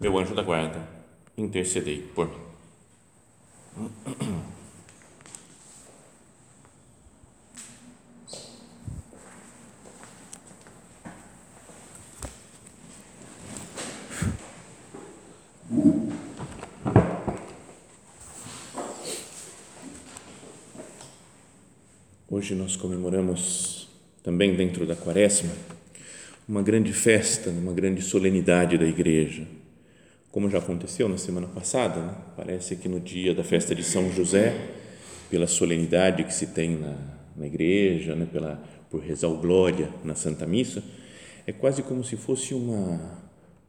meu anjo da guarda, intercedei por mim. Hoje nós comemoramos também dentro da Quaresma uma grande festa, uma grande solenidade da Igreja, como já aconteceu na semana passada. Né? Parece que no dia da festa de São José, pela solenidade que se tem na, na Igreja, né? pela por rezar o Glória na Santa Missa, é quase como se fosse uma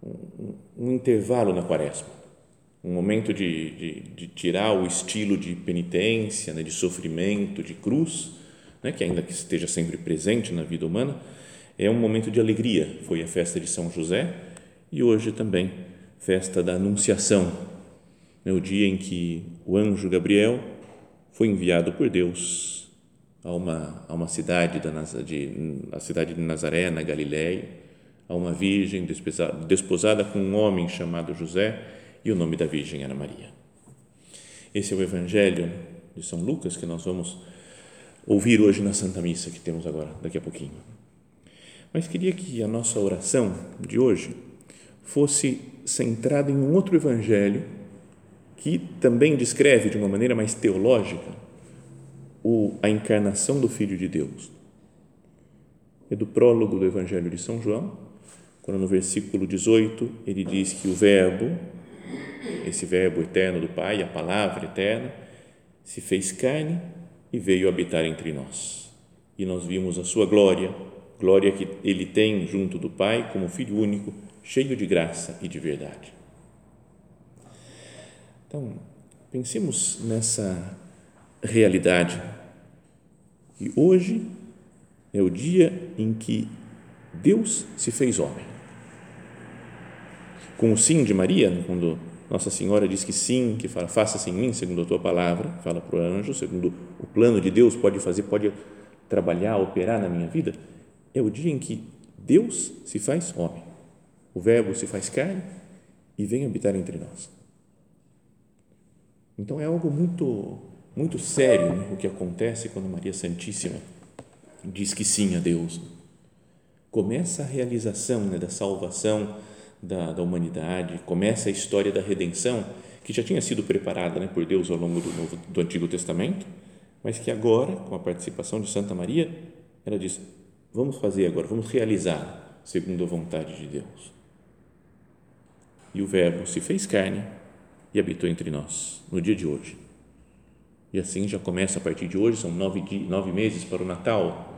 um, um intervalo na Quaresma, um momento de, de, de, tirar o estilo de penitência, né? de sofrimento, de cruz né, que ainda que esteja sempre presente na vida humana, é um momento de alegria. Foi a festa de São José e hoje também festa da Anunciação, o dia em que o anjo Gabriel foi enviado por Deus a uma, a uma cidade, da, de, a cidade de Nazaré, na Galiléia, a uma virgem desposada, desposada com um homem chamado José e o nome da virgem era Maria. Esse é o Evangelho de São Lucas que nós vamos ouvir hoje na Santa Missa que temos agora, daqui a pouquinho. Mas queria que a nossa oração de hoje fosse centrada em um outro evangelho que também descreve de uma maneira mais teológica o, a encarnação do Filho de Deus. É do prólogo do Evangelho de São João, quando no versículo 18 ele diz que o Verbo, esse Verbo eterno do Pai, a palavra eterna, se fez carne e veio habitar entre nós. E nós vimos a sua glória, glória que ele tem junto do Pai como Filho único, cheio de graça e de verdade. Então, pensemos nessa realidade. E hoje é o dia em que Deus se fez homem. Com o sim de Maria, quando nossa Senhora diz que sim, que fala, faça-se em mim, segundo a tua palavra, fala para o anjo, segundo o plano de Deus, pode fazer, pode trabalhar, operar na minha vida. É o dia em que Deus se faz homem, o Verbo se faz carne e vem habitar entre nós. Então é algo muito, muito sério né, o que acontece quando Maria Santíssima diz que sim a Deus. Começa a realização né, da salvação da, da humanidade, começa a história da redenção que já tinha sido preparada né, por Deus ao longo do, Novo, do Antigo Testamento, mas que agora, com a participação de Santa Maria, ela diz: vamos fazer agora, vamos realizar segundo a vontade de Deus. E o Verbo se fez carne e habitou entre nós no dia de hoje. E assim já começa a partir de hoje, são nove, nove meses para o Natal,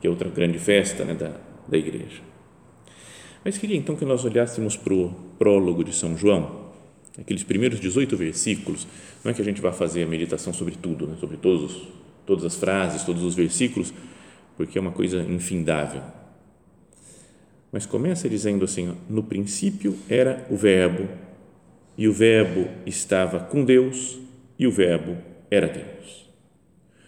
que é outra grande festa né, da, da igreja. Mas queria então que nós olhássemos para o prólogo de São João, aqueles primeiros 18 versículos. Não é que a gente vá fazer a meditação sobre tudo, né? sobre todos, todas as frases, todos os versículos, porque é uma coisa infindável. Mas começa dizendo assim: no princípio era o Verbo, e o Verbo estava com Deus, e o Verbo era Deus.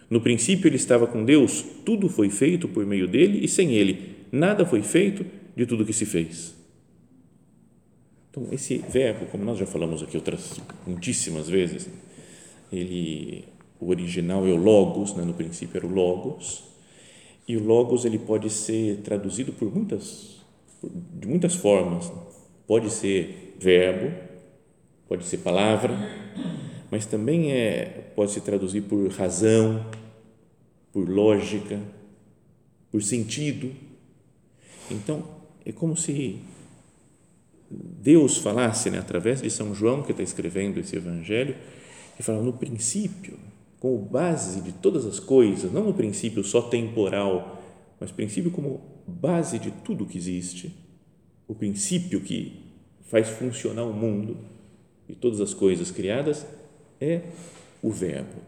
No princípio ele estava com Deus, tudo foi feito por meio dele, e sem ele nada foi feito de tudo que se fez. Então, esse verbo, como nós já falamos aqui outras muitíssimas vezes, ele, o original é o logos, né? no princípio era o logos, e o logos ele pode ser traduzido por muitas, de muitas formas. Pode ser verbo, pode ser palavra, mas também é, pode se traduzir por razão, por lógica, por sentido. Então, é como se Deus falasse, né, através de São João, que está escrevendo esse evangelho, e fala no princípio, como base de todas as coisas, não no princípio só temporal, mas princípio como base de tudo que existe, o princípio que faz funcionar o mundo e todas as coisas criadas é o Verbo,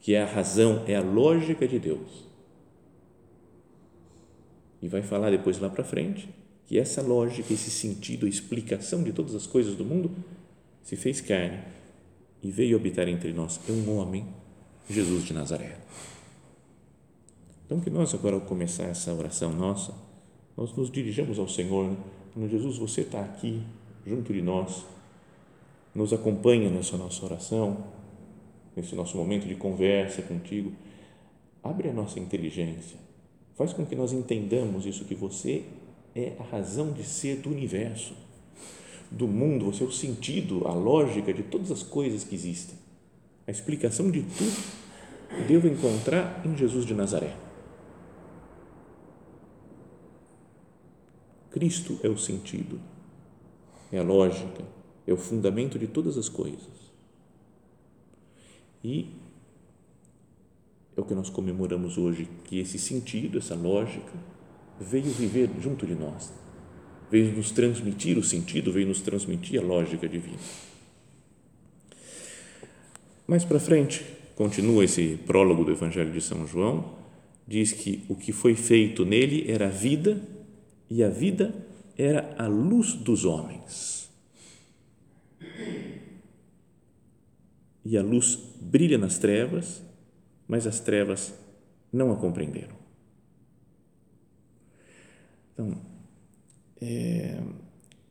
que é a razão, é a lógica de Deus. E vai falar depois lá para frente que essa lógica, esse sentido, a explicação de todas as coisas do mundo se fez carne e veio habitar entre nós. É um homem, Jesus de Nazaré. Então, que nós agora, ao começar essa oração nossa, nós nos dirigamos ao Senhor, né? Jesus, você está aqui junto de nós, nos acompanha nessa nossa oração, nesse nosso momento de conversa contigo. Abre a nossa inteligência, faz com que nós entendamos isso, que você é a razão de ser do universo, do mundo, você é o sentido, a lógica de todas as coisas que existem. A explicação de tudo devo encontrar em Jesus de Nazaré. Cristo é o sentido, é a lógica, é o fundamento de todas as coisas. E é o que nós comemoramos hoje, que esse sentido, essa lógica, veio viver junto de nós, veio nos transmitir o sentido, veio nos transmitir a lógica divina. Mais para frente, continua esse prólogo do Evangelho de São João, diz que o que foi feito nele era a vida e a vida era a luz dos homens. E a luz brilha nas trevas, mas as trevas não a compreenderam. Então, é,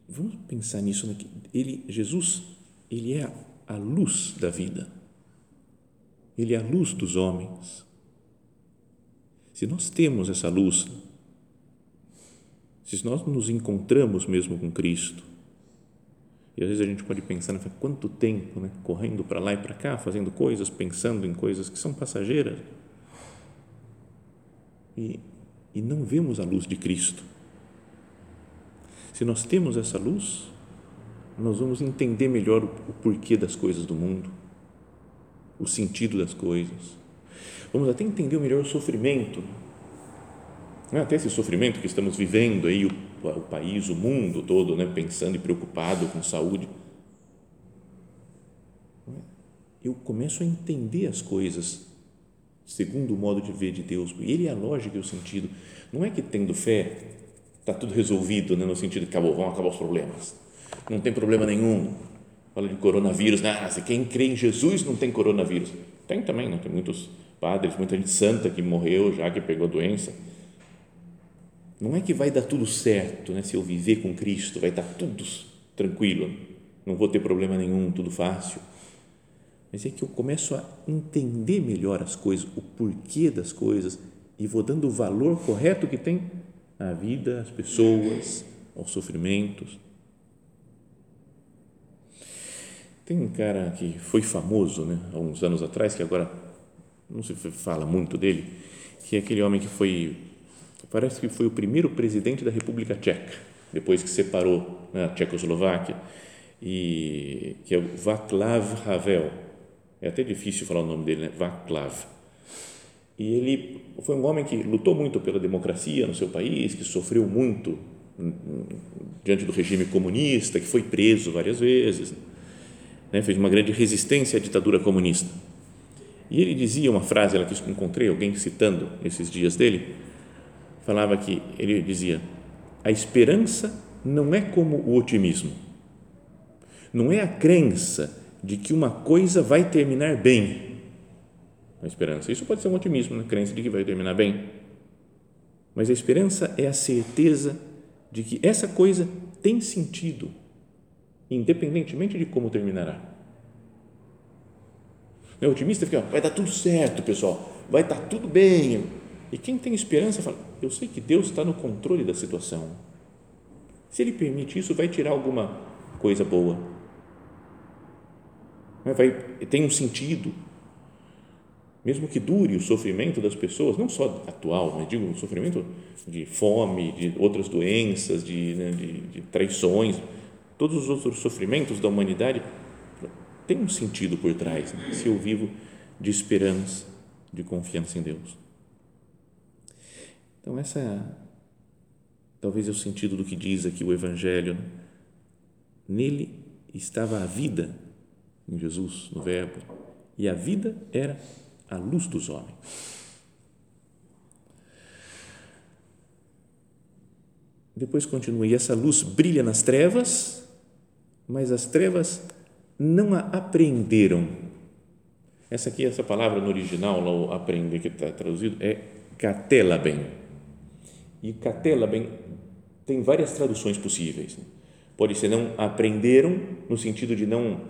vamos pensar nisso. Ele, Jesus, ele é a luz da vida. Ele é a luz dos homens. Se nós temos essa luz se nós nos encontramos mesmo com Cristo, e às vezes a gente pode pensar, né, quanto tempo né, correndo para lá e para cá, fazendo coisas, pensando em coisas que são passageiras, e, e não vemos a luz de Cristo. Se nós temos essa luz, nós vamos entender melhor o, o porquê das coisas do mundo, o sentido das coisas. Vamos até entender melhor o sofrimento né, até esse sofrimento que estamos vivendo aí, o, o país, o mundo todo, né, pensando e preocupado com saúde. Eu começo a entender as coisas segundo o modo de ver de Deus. E ele é a lógica e o sentido. Não é que tendo fé está tudo resolvido, né, no sentido que acabou, vão acabar os problemas. Não tem problema nenhum. Fala de coronavírus, ah, se quem crê em Jesus não tem coronavírus. Tem também, né? tem muitos padres, muita gente santa que morreu já, que pegou a doença não é que vai dar tudo certo, né? se eu viver com Cristo, vai estar tudo tranquilo, não vou ter problema nenhum, tudo fácil. Mas é que eu começo a entender melhor as coisas, o porquê das coisas e vou dando o valor correto que tem à vida, às pessoas, aos sofrimentos. Tem um cara que foi famoso, né, há uns anos atrás, que agora não se fala muito dele, que é aquele homem que foi parece que foi o primeiro presidente da República Tcheca, depois que separou né, a Tchecoslováquia, e, que é o Václav Havel. É até difícil falar o nome dele, né? Václav. E ele foi um homem que lutou muito pela democracia no seu país, que sofreu muito hum, hum, diante do regime comunista, que foi preso várias vezes, né? fez uma grande resistência à ditadura comunista. E ele dizia uma frase, ela que encontrei alguém citando esses dias dele, falava que ele dizia: a esperança não é como o otimismo. Não é a crença de que uma coisa vai terminar bem. A esperança, isso pode ser um otimismo, a né? crença de que vai terminar bem. Mas a esperança é a certeza de que essa coisa tem sentido, independentemente de como terminará. O otimista fica, vai dar tudo certo, pessoal, vai estar tudo bem, e quem tem esperança fala: Eu sei que Deus está no controle da situação. Se Ele permite isso, vai tirar alguma coisa boa. Vai, tem um sentido. Mesmo que dure o sofrimento das pessoas, não só atual, mas digo o sofrimento de fome, de outras doenças, de, né, de, de traições, todos os outros sofrimentos da humanidade, tem um sentido por trás, né? se eu vivo de esperança, de confiança em Deus. Então, essa é, talvez é o sentido do que diz aqui o Evangelho. Né? Nele estava a vida, em Jesus, no Verbo, e a vida era a luz dos homens. Depois continua, e essa luz brilha nas trevas, mas as trevas não a apreenderam. Essa aqui, essa palavra no original, lá, aprender que está traduzido, é catelaben. E catelaben tem várias traduções possíveis. Pode ser não aprenderam, no sentido de não,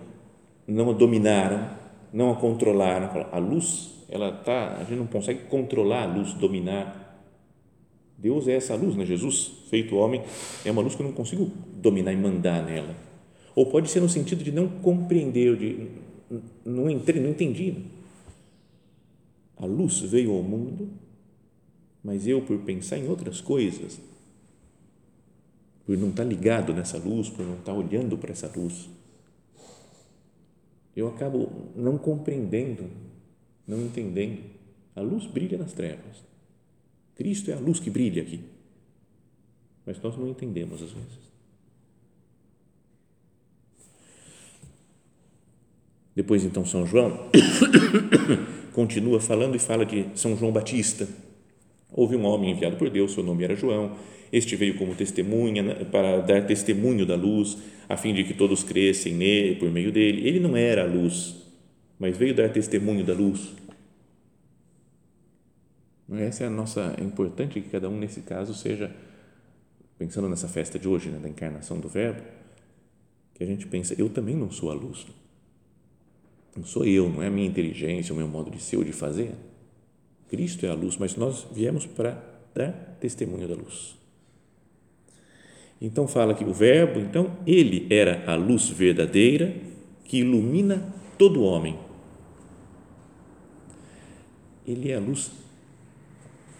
não a dominaram, não a controlaram. A luz, ela tá, a gente não consegue controlar a luz, dominar. Deus é essa luz, né? Jesus, feito homem, é uma luz que eu não consigo dominar e mandar nela. Ou pode ser no sentido de não compreender, de não entrei, não entendi. A luz veio ao mundo, mas eu, por pensar em outras coisas, por não estar ligado nessa luz, por não estar olhando para essa luz, eu acabo não compreendendo, não entendendo. A luz brilha nas trevas. Cristo é a luz que brilha aqui. Mas nós não entendemos às vezes. Depois, então, São João continua falando e fala de São João Batista. Houve um homem enviado por Deus, seu nome era João este veio como testemunha né, para dar testemunho da luz, a fim de que todos crescem nele por meio dele. Ele não era a luz, mas veio dar testemunho da luz. Essa é a nossa. É importante que cada um nesse caso seja pensando nessa festa de hoje, né, da encarnação do Verbo, que a gente pensa, eu também não sou a luz. Não sou eu, não é a minha inteligência, o meu modo de ser ou de fazer. Cristo é a luz, mas nós viemos para dar testemunho da luz. Então fala que o Verbo, então, ele era a luz verdadeira que ilumina todo homem. Ele é a luz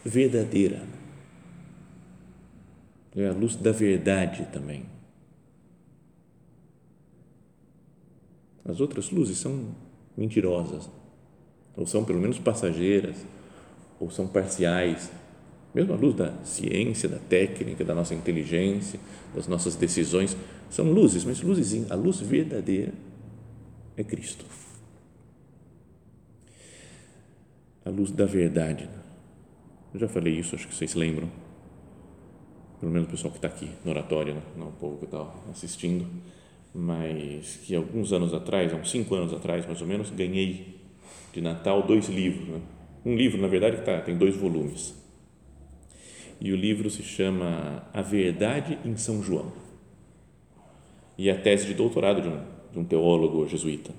verdadeira. É a luz da verdade também. As outras luzes são mentirosas, ou são pelo menos passageiras, ou são parciais, mesmo a luz da ciência, da técnica, da nossa inteligência, das nossas decisões, são luzes, mas luzes, a luz verdadeira é Cristo. A luz da verdade. Eu já falei isso, acho que vocês lembram. Pelo menos o pessoal que está aqui no oratório, né? não o povo que está assistindo, mas que alguns anos atrás, uns cinco anos atrás mais ou menos, ganhei de Natal dois livros. Né? Um livro, na verdade, que tá, tem dois volumes e o livro se chama A Verdade em São João. E é a tese de doutorado de um, de um teólogo jesuíta.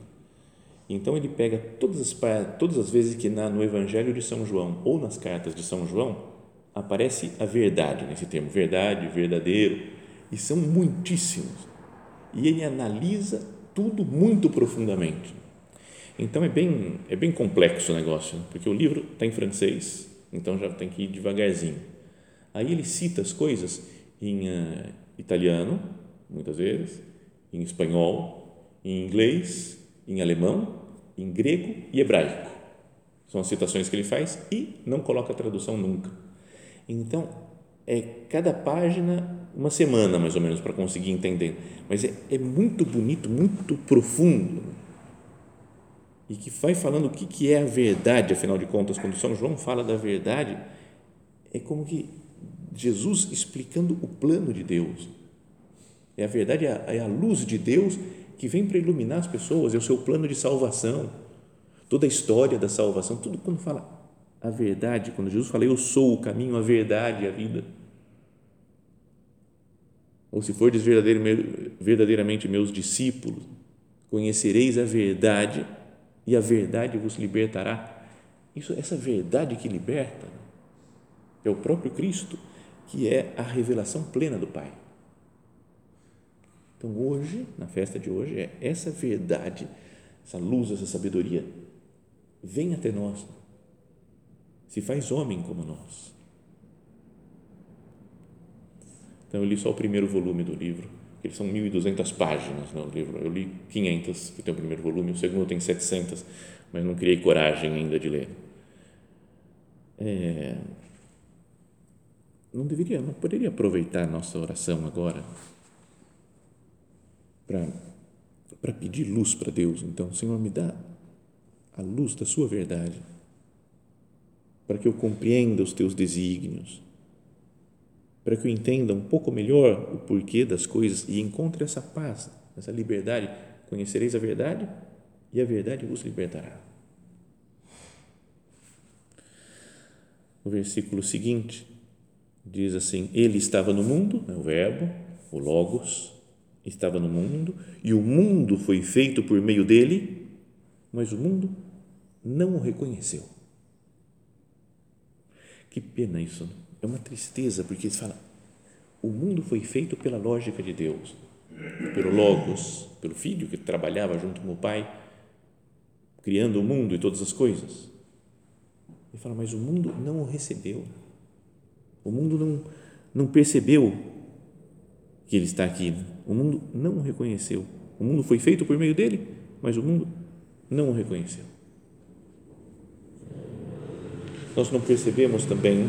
Então ele pega todas as, todas as vezes que na, no Evangelho de São João ou nas cartas de São João aparece a verdade nesse termo, verdade, verdadeiro, e são muitíssimos. E ele analisa tudo muito profundamente. Então é bem, é bem complexo o negócio, porque o livro está em francês, então já tem que ir devagarzinho Aí ele cita as coisas em uh, italiano, muitas vezes, em espanhol, em inglês, em alemão, em grego e hebraico. São as citações que ele faz e não coloca a tradução nunca. Então, é cada página uma semana mais ou menos para conseguir entender, mas é, é muito bonito, muito profundo e que vai falando o que, que é a verdade, afinal de contas, quando São João fala da verdade, é como que Jesus explicando o plano de Deus. É a verdade, é a, é a luz de Deus que vem para iluminar as pessoas, é o seu plano de salvação, toda a história da salvação, tudo quando fala a verdade, quando Jesus fala, eu sou o caminho, a verdade a vida. Ou se fordes verdadeiramente meus discípulos, conhecereis a verdade e a verdade vos libertará. Isso, essa verdade que liberta é o próprio Cristo que é a revelação plena do Pai. Então, hoje, na festa de hoje, é essa verdade, essa luz, essa sabedoria, vem até nós, se faz homem como nós. Então, eu li só o primeiro volume do livro, que são 1.200 páginas no né, livro. Eu li 500, que tem o primeiro volume, o segundo tem 700, mas não criei coragem ainda de ler. É, não deveria, não poderia aproveitar a nossa oração agora para pedir luz para Deus. Então, Senhor, me dá a luz da Sua verdade, para que eu compreenda os Teus desígnios, para que eu entenda um pouco melhor o porquê das coisas e encontre essa paz, essa liberdade. Conhecereis a verdade e a verdade vos libertará. O versículo seguinte diz assim: Ele estava no mundo, é o Verbo, o Logos, estava no mundo, e o mundo foi feito por meio dele, mas o mundo não o reconheceu. Que pena isso, né? É uma tristeza, porque eles falam, o mundo foi feito pela lógica de Deus, pelo Logos, pelo Filho que trabalhava junto com o Pai, criando o mundo e todas as coisas. Ele fala, mas o mundo não o recebeu. O mundo não, não percebeu que ele está aqui. O mundo não o reconheceu. O mundo foi feito por meio dele, mas o mundo não o reconheceu. Nós não percebemos também,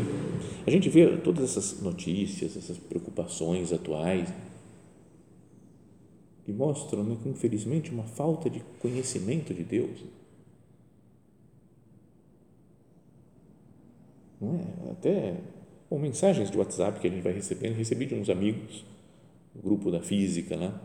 a gente vê todas essas notícias, essas preocupações atuais, que mostram, né, que, infelizmente, uma falta de conhecimento de Deus. Não é? Até bom, mensagens de WhatsApp que a gente vai recebendo, recebi de uns amigos grupo da física lá,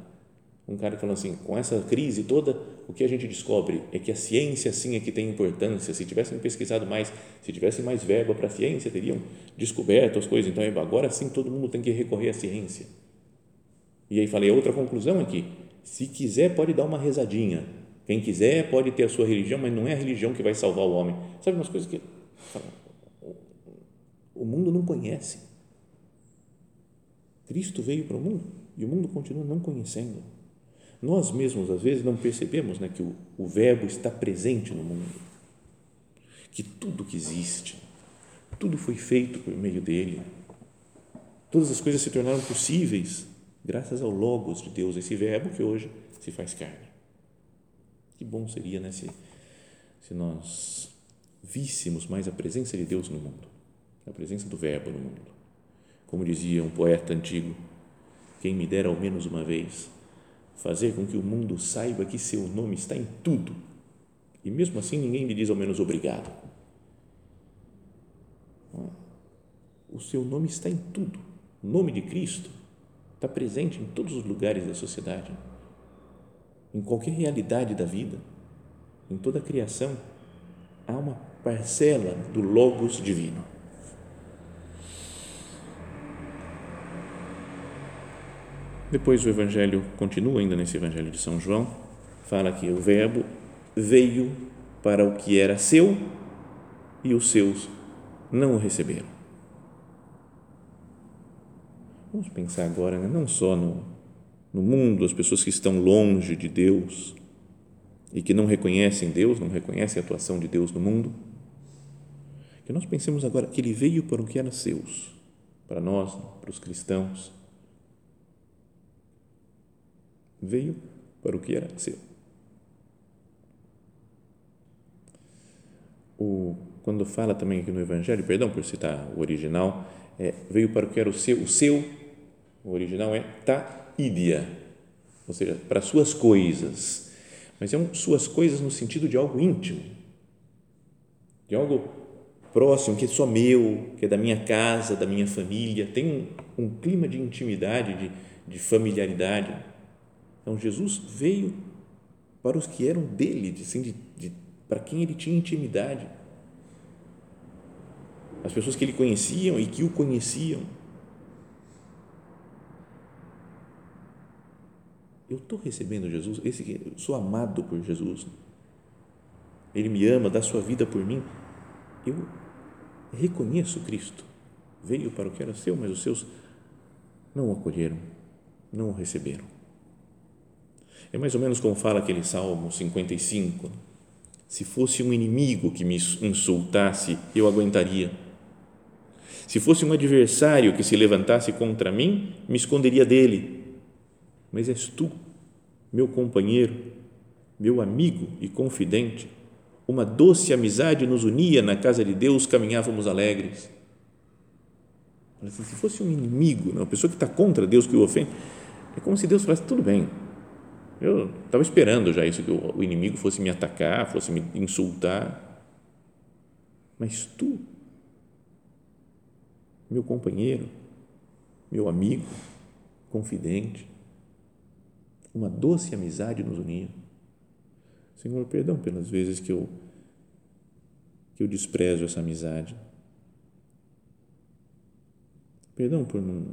um cara falando assim, com essa crise toda, o que a gente descobre é que a ciência sim é que tem importância, se tivessem pesquisado mais, se tivessem mais verba para a ciência, teriam descoberto as coisas, então agora sim todo mundo tem que recorrer à ciência. E aí falei, outra conclusão é que, se quiser pode dar uma rezadinha, quem quiser pode ter a sua religião, mas não é a religião que vai salvar o homem. Sabe umas coisas que o mundo não conhece. Cristo veio para o mundo e o mundo continua não conhecendo. Nós mesmos, às vezes, não percebemos né, que o, o Verbo está presente no mundo, que tudo que existe, tudo foi feito por meio dele. Todas as coisas se tornaram possíveis graças ao Logos de Deus, esse Verbo que hoje se faz carne. Que bom seria né, se, se nós víssemos mais a presença de Deus no mundo, a presença do Verbo no mundo. Como dizia um poeta antigo, quem me dera ao menos uma vez fazer com que o mundo saiba que seu nome está em tudo e mesmo assim ninguém me diz ao menos obrigado. O seu nome está em tudo. O nome de Cristo está presente em todos os lugares da sociedade, em qualquer realidade da vida, em toda a criação. Há uma parcela do Logos divino. Depois o Evangelho continua ainda nesse Evangelho de São João, fala que o Verbo veio para o que era seu e os seus não o receberam. Vamos pensar agora, né? não só no, no mundo, as pessoas que estão longe de Deus e que não reconhecem Deus, não reconhecem a atuação de Deus no mundo, que nós pensemos agora que ele veio para o que era seus, para nós, para os cristãos veio para o que era seu. O, quando fala também aqui no Evangelho, perdão por citar o original, é, veio para o que era o seu, o seu, o original é taídia, ou seja, para suas coisas, mas é um, suas coisas no sentido de algo íntimo, de algo próximo, que é só meu, que é da minha casa, da minha família, tem um, um clima de intimidade, de, de familiaridade, então, Jesus veio para os que eram dele, assim, de, de, para quem ele tinha intimidade. As pessoas que ele conheciam e que o conheciam. Eu estou recebendo Jesus, esse, sou amado por Jesus. Ele me ama, dá sua vida por mim. Eu reconheço Cristo. Veio para o que era seu, mas os seus não o acolheram, não o receberam. É mais ou menos como fala aquele Salmo 55. Se fosse um inimigo que me insultasse, eu aguentaria. Se fosse um adversário que se levantasse contra mim, me esconderia dele. Mas és tu, meu companheiro, meu amigo e confidente. Uma doce amizade nos unia na casa de Deus, caminhávamos alegres. Se fosse um inimigo, uma pessoa que está contra Deus, que o ofende, é como se Deus falasse: tudo bem, Eu estava esperando já isso, que o inimigo fosse me atacar, fosse me insultar. Mas tu, meu companheiro, meu amigo, confidente, uma doce amizade nos unia. Senhor, perdão pelas vezes que eu que eu desprezo essa amizade. Perdão por não,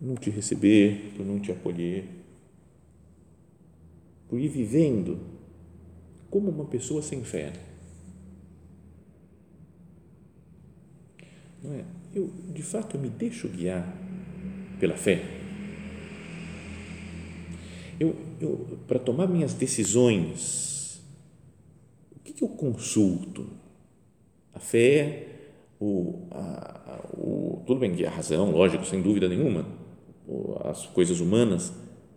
não te receber, por não te acolher, por ir vivendo como uma pessoa sem fé. Não é? Eu, de fato, eu me deixo guiar pela fé. Eu, eu para tomar minhas decisões, o que, que eu consulto? A fé, o, a, o, tudo bem a razão, lógico, sem dúvida nenhuma, as coisas humanas,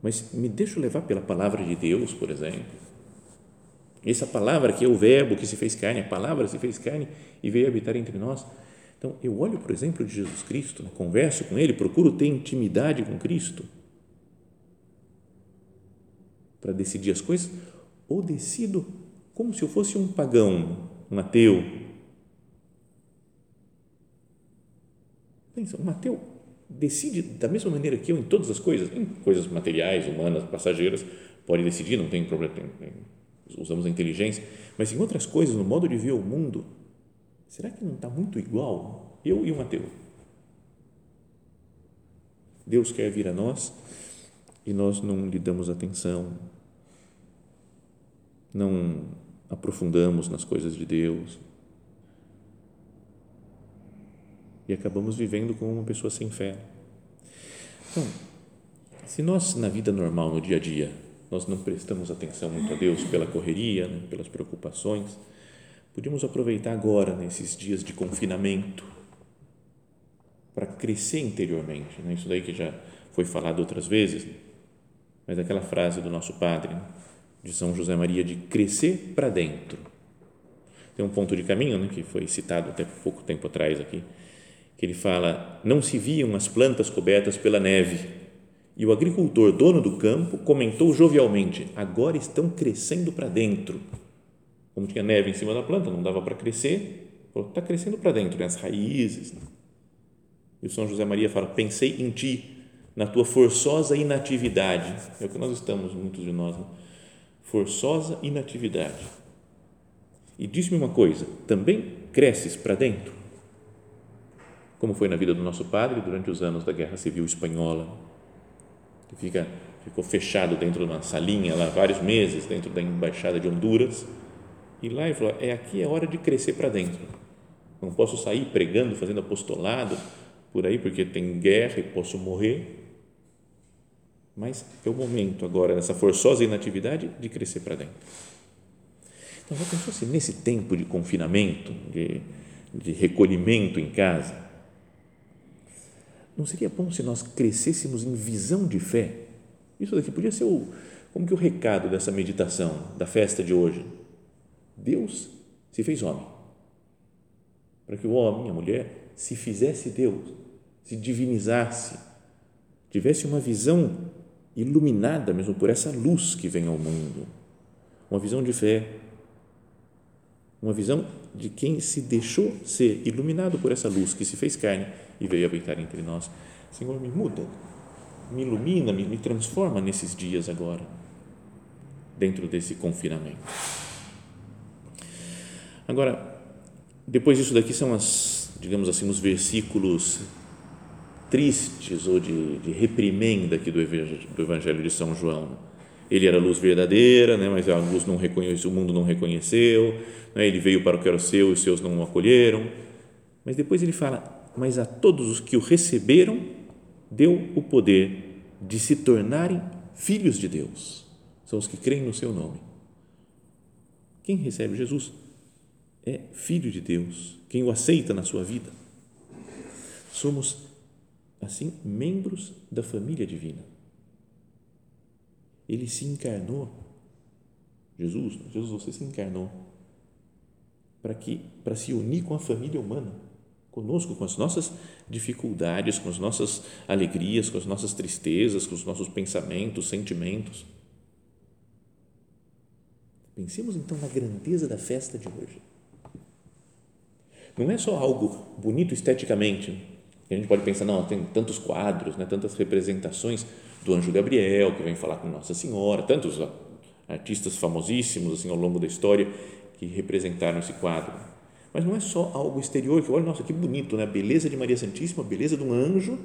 mas me deixo levar pela palavra de Deus, por exemplo. Essa palavra que é o verbo que se fez carne, a palavra se fez carne e veio habitar entre nós. Então, eu olho, por exemplo, de Jesus Cristo, né? converso com Ele, procuro ter intimidade com Cristo para decidir as coisas, ou decido como se eu fosse um pagão, um ateu. Pensa, um ateu decide da mesma maneira que eu em todas as coisas, em coisas materiais, humanas, passageiras, pode decidir, não tem problema, tem, tem, usamos a inteligência, mas em outras coisas, no modo de ver o mundo, será que não está muito igual eu e um ateu? Deus quer vir a nós e nós não lhe damos atenção, não aprofundamos nas coisas de Deus e acabamos vivendo como uma pessoa sem fé. Então, se nós na vida normal, no dia a dia, nós não prestamos atenção muito a Deus pela correria, né, pelas preocupações, podíamos aproveitar agora, nesses dias de confinamento, para crescer interiormente. Né? Isso daí que já foi falado outras vezes, mas aquela frase do nosso padre, né? de São José Maria, de crescer para dentro. Tem um ponto de caminho né, que foi citado até pouco tempo atrás aqui, que ele fala: não se viam as plantas cobertas pela neve. E o agricultor, dono do campo, comentou jovialmente: agora estão crescendo para dentro. Como tinha neve em cima da planta, não dava para crescer, está crescendo para dentro, né? as raízes. Né? E o São José Maria fala: pensei em ti, na tua forçosa inatividade. É o que nós estamos, muitos de nós, né? forçosa inatividade. E disse-me uma coisa: também cresces para dentro? Como foi na vida do nosso padre durante os anos da Guerra Civil Espanhola. que fica, ficou fechado dentro de uma salinha lá vários meses, dentro da Embaixada de Honduras, e lá ele falou: é aqui é hora de crescer para dentro. Não posso sair pregando, fazendo apostolado por aí, porque tem guerra e posso morrer. Mas é o momento agora, nessa forçosa inatividade, de crescer para dentro. Então, já pensou se nesse tempo de confinamento, de, de recolhimento em casa, não seria bom se nós crescêssemos em visão de fé? Isso daqui podia ser o, como que o recado dessa meditação, da festa de hoje. Deus se fez homem. Para que o homem, a mulher, se fizesse Deus, se divinizasse, tivesse uma visão iluminada mesmo por essa luz que vem ao mundo. Uma visão de fé, uma visão de quem se deixou ser iluminado por essa luz que se fez carne e veio habitar entre nós. Senhor, me muda, me ilumina, me, me transforma nesses dias agora, dentro desse confinamento. Agora, depois disso daqui são as, digamos assim, os versículos tristes ou de, de reprimenda aqui do evangelho, do evangelho de São João. Ele era a luz verdadeira, né, mas a luz não reconheceu, o mundo não reconheceu. Né, ele veio para o que era seu e os seus não o acolheram. Mas depois ele fala: mas a todos os que o receberam, deu o poder de se tornarem filhos de Deus. São os que creem no seu nome. Quem recebe Jesus é filho de Deus, quem o aceita na sua vida. Somos, assim, membros da família divina. Ele se encarnou. Jesus, Jesus, você se encarnou para que para se unir com a família humana conosco, com as nossas dificuldades, com as nossas alegrias, com as nossas tristezas, com os nossos pensamentos, sentimentos. Pensemos então na grandeza da festa de hoje. Não é só algo bonito esteticamente, a gente pode pensar, não, tem tantos quadros, né, tantas representações do anjo Gabriel, que vem falar com Nossa Senhora, tantos artistas famosíssimos assim ao longo da história que representaram esse quadro. Mas não é só algo exterior, que olha, nossa, que bonito, né? a beleza de Maria Santíssima, a beleza de um anjo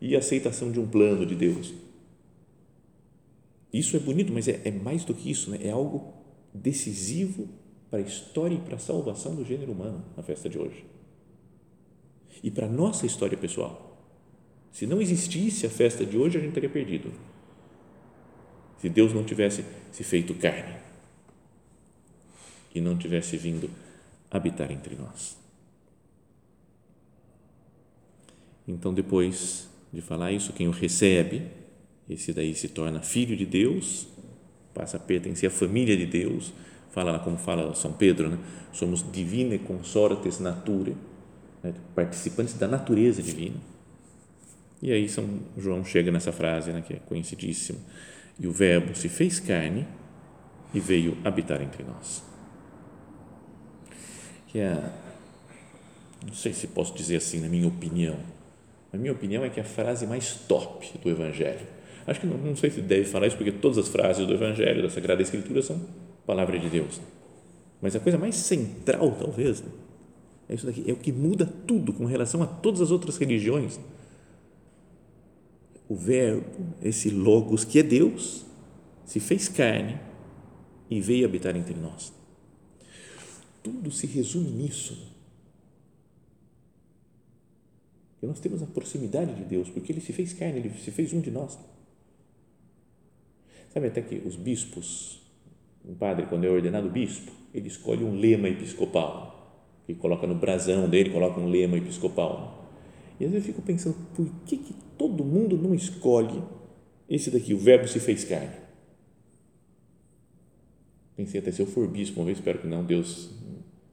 e a aceitação de um plano de Deus. Isso é bonito, mas é, é mais do que isso, né? é algo decisivo para a história e para a salvação do gênero humano na festa de hoje. E para a nossa história pessoal. Se não existisse a festa de hoje, a gente teria perdido. Se Deus não tivesse se feito carne e não tivesse vindo habitar entre nós. Então, depois de falar isso, quem o recebe, esse daí se torna filho de Deus, passa a pertencer à família de Deus, fala como fala São Pedro, né? somos divine consortes nature, né? participantes da natureza divina. E aí São João chega nessa frase, né? que é conhecidíssima, e o verbo se fez carne e veio habitar entre nós que é, não sei se posso dizer assim, na minha opinião, a minha opinião é que é a frase mais top do Evangelho. Acho que não, não sei se deve falar isso, porque todas as frases do Evangelho, da Sagrada Escritura, são palavra de Deus. Mas a coisa mais central, talvez, né, é isso daqui, é o que muda tudo com relação a todas as outras religiões. O Verbo, esse Logos que é Deus, se fez carne e veio habitar entre nós. Tudo se resume nisso. Que nós temos a proximidade de Deus, porque Ele se fez carne, Ele se fez um de nós. Sabe até que os bispos, um padre, quando é ordenado bispo, ele escolhe um lema episcopal, que coloca no brasão dele, coloca um lema episcopal. E às vezes eu fico pensando, por que, que todo mundo não escolhe esse daqui, o verbo se fez carne? Pensei até se eu for bispo, uma vez espero que não, Deus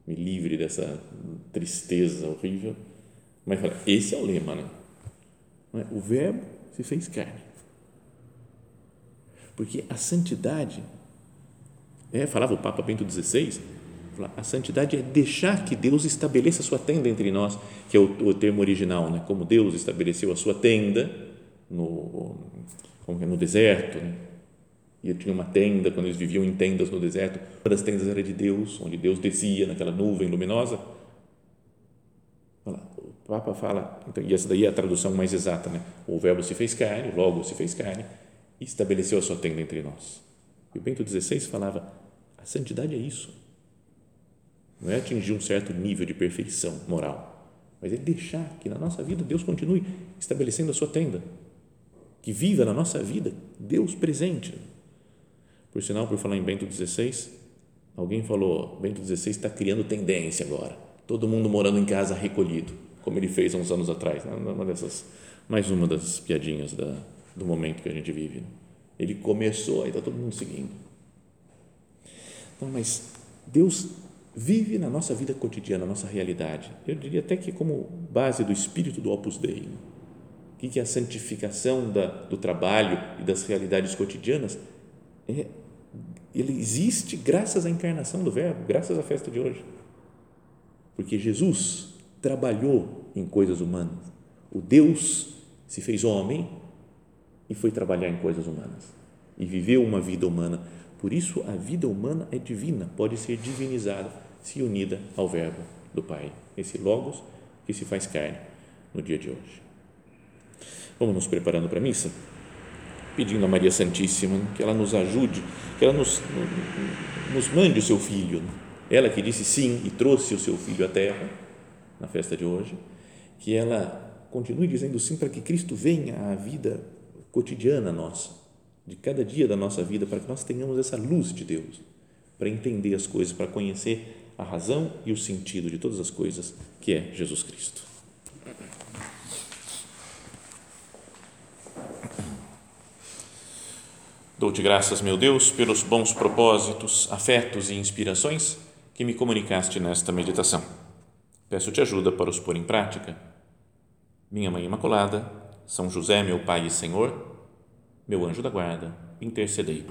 me livre dessa tristeza horrível. Mas esse é o lema, né? É? O Verbo se fez carne. Porque a santidade, é, falava o Papa Bento XVI, a santidade é deixar que Deus estabeleça a sua tenda entre nós, que é o, o termo original, né? como Deus estabeleceu a sua tenda no, é, no deserto, né? e tinha uma tenda, quando eles viviam em tendas no deserto, uma das tendas era de Deus, onde Deus descia naquela nuvem luminosa. O Papa fala, então, e essa daí é a tradução mais exata, né? O verbo se fez carne, logo se fez carne, e estabeleceu a sua tenda entre nós. E o Bento XVI falava, a santidade é isso. Não é atingir um certo nível de perfeição moral, mas é deixar que na nossa vida Deus continue estabelecendo a sua tenda, que viva na nossa vida Deus presente por sinal, por falar em Bento XVI, alguém falou: Bento XVI está criando tendência agora. Todo mundo morando em casa recolhido, como ele fez há uns anos atrás. Uma dessas, mais uma das piadinhas da, do momento que a gente vive. Né? Ele começou, aí está todo mundo seguindo. Então, mas Deus vive na nossa vida cotidiana, na nossa realidade. Eu diria até que como base do espírito do Opus Dei. O que é a santificação da, do trabalho e das realidades cotidianas? É ele existe graças à encarnação do Verbo, graças à festa de hoje. Porque Jesus trabalhou em coisas humanas. O Deus se fez homem e foi trabalhar em coisas humanas e viveu uma vida humana. Por isso, a vida humana é divina, pode ser divinizada se unida ao Verbo do Pai, esse Logos que se faz carne no dia de hoje. Vamos nos preparando para a missa? pedindo a Maria Santíssima que ela nos ajude, que ela nos, nos mande o seu filho. Ela que disse sim e trouxe o seu filho à terra na festa de hoje, que ela continue dizendo sim para que Cristo venha à vida cotidiana nossa, de cada dia da nossa vida, para que nós tenhamos essa luz de Deus, para entender as coisas, para conhecer a razão e o sentido de todas as coisas que é Jesus Cristo. Dou-te graças, meu Deus, pelos bons propósitos, afetos e inspirações que me comunicaste nesta meditação. Peço-te ajuda para os pôr em prática. Minha Mãe Imaculada, São José, meu Pai e Senhor, meu anjo da guarda, intercedei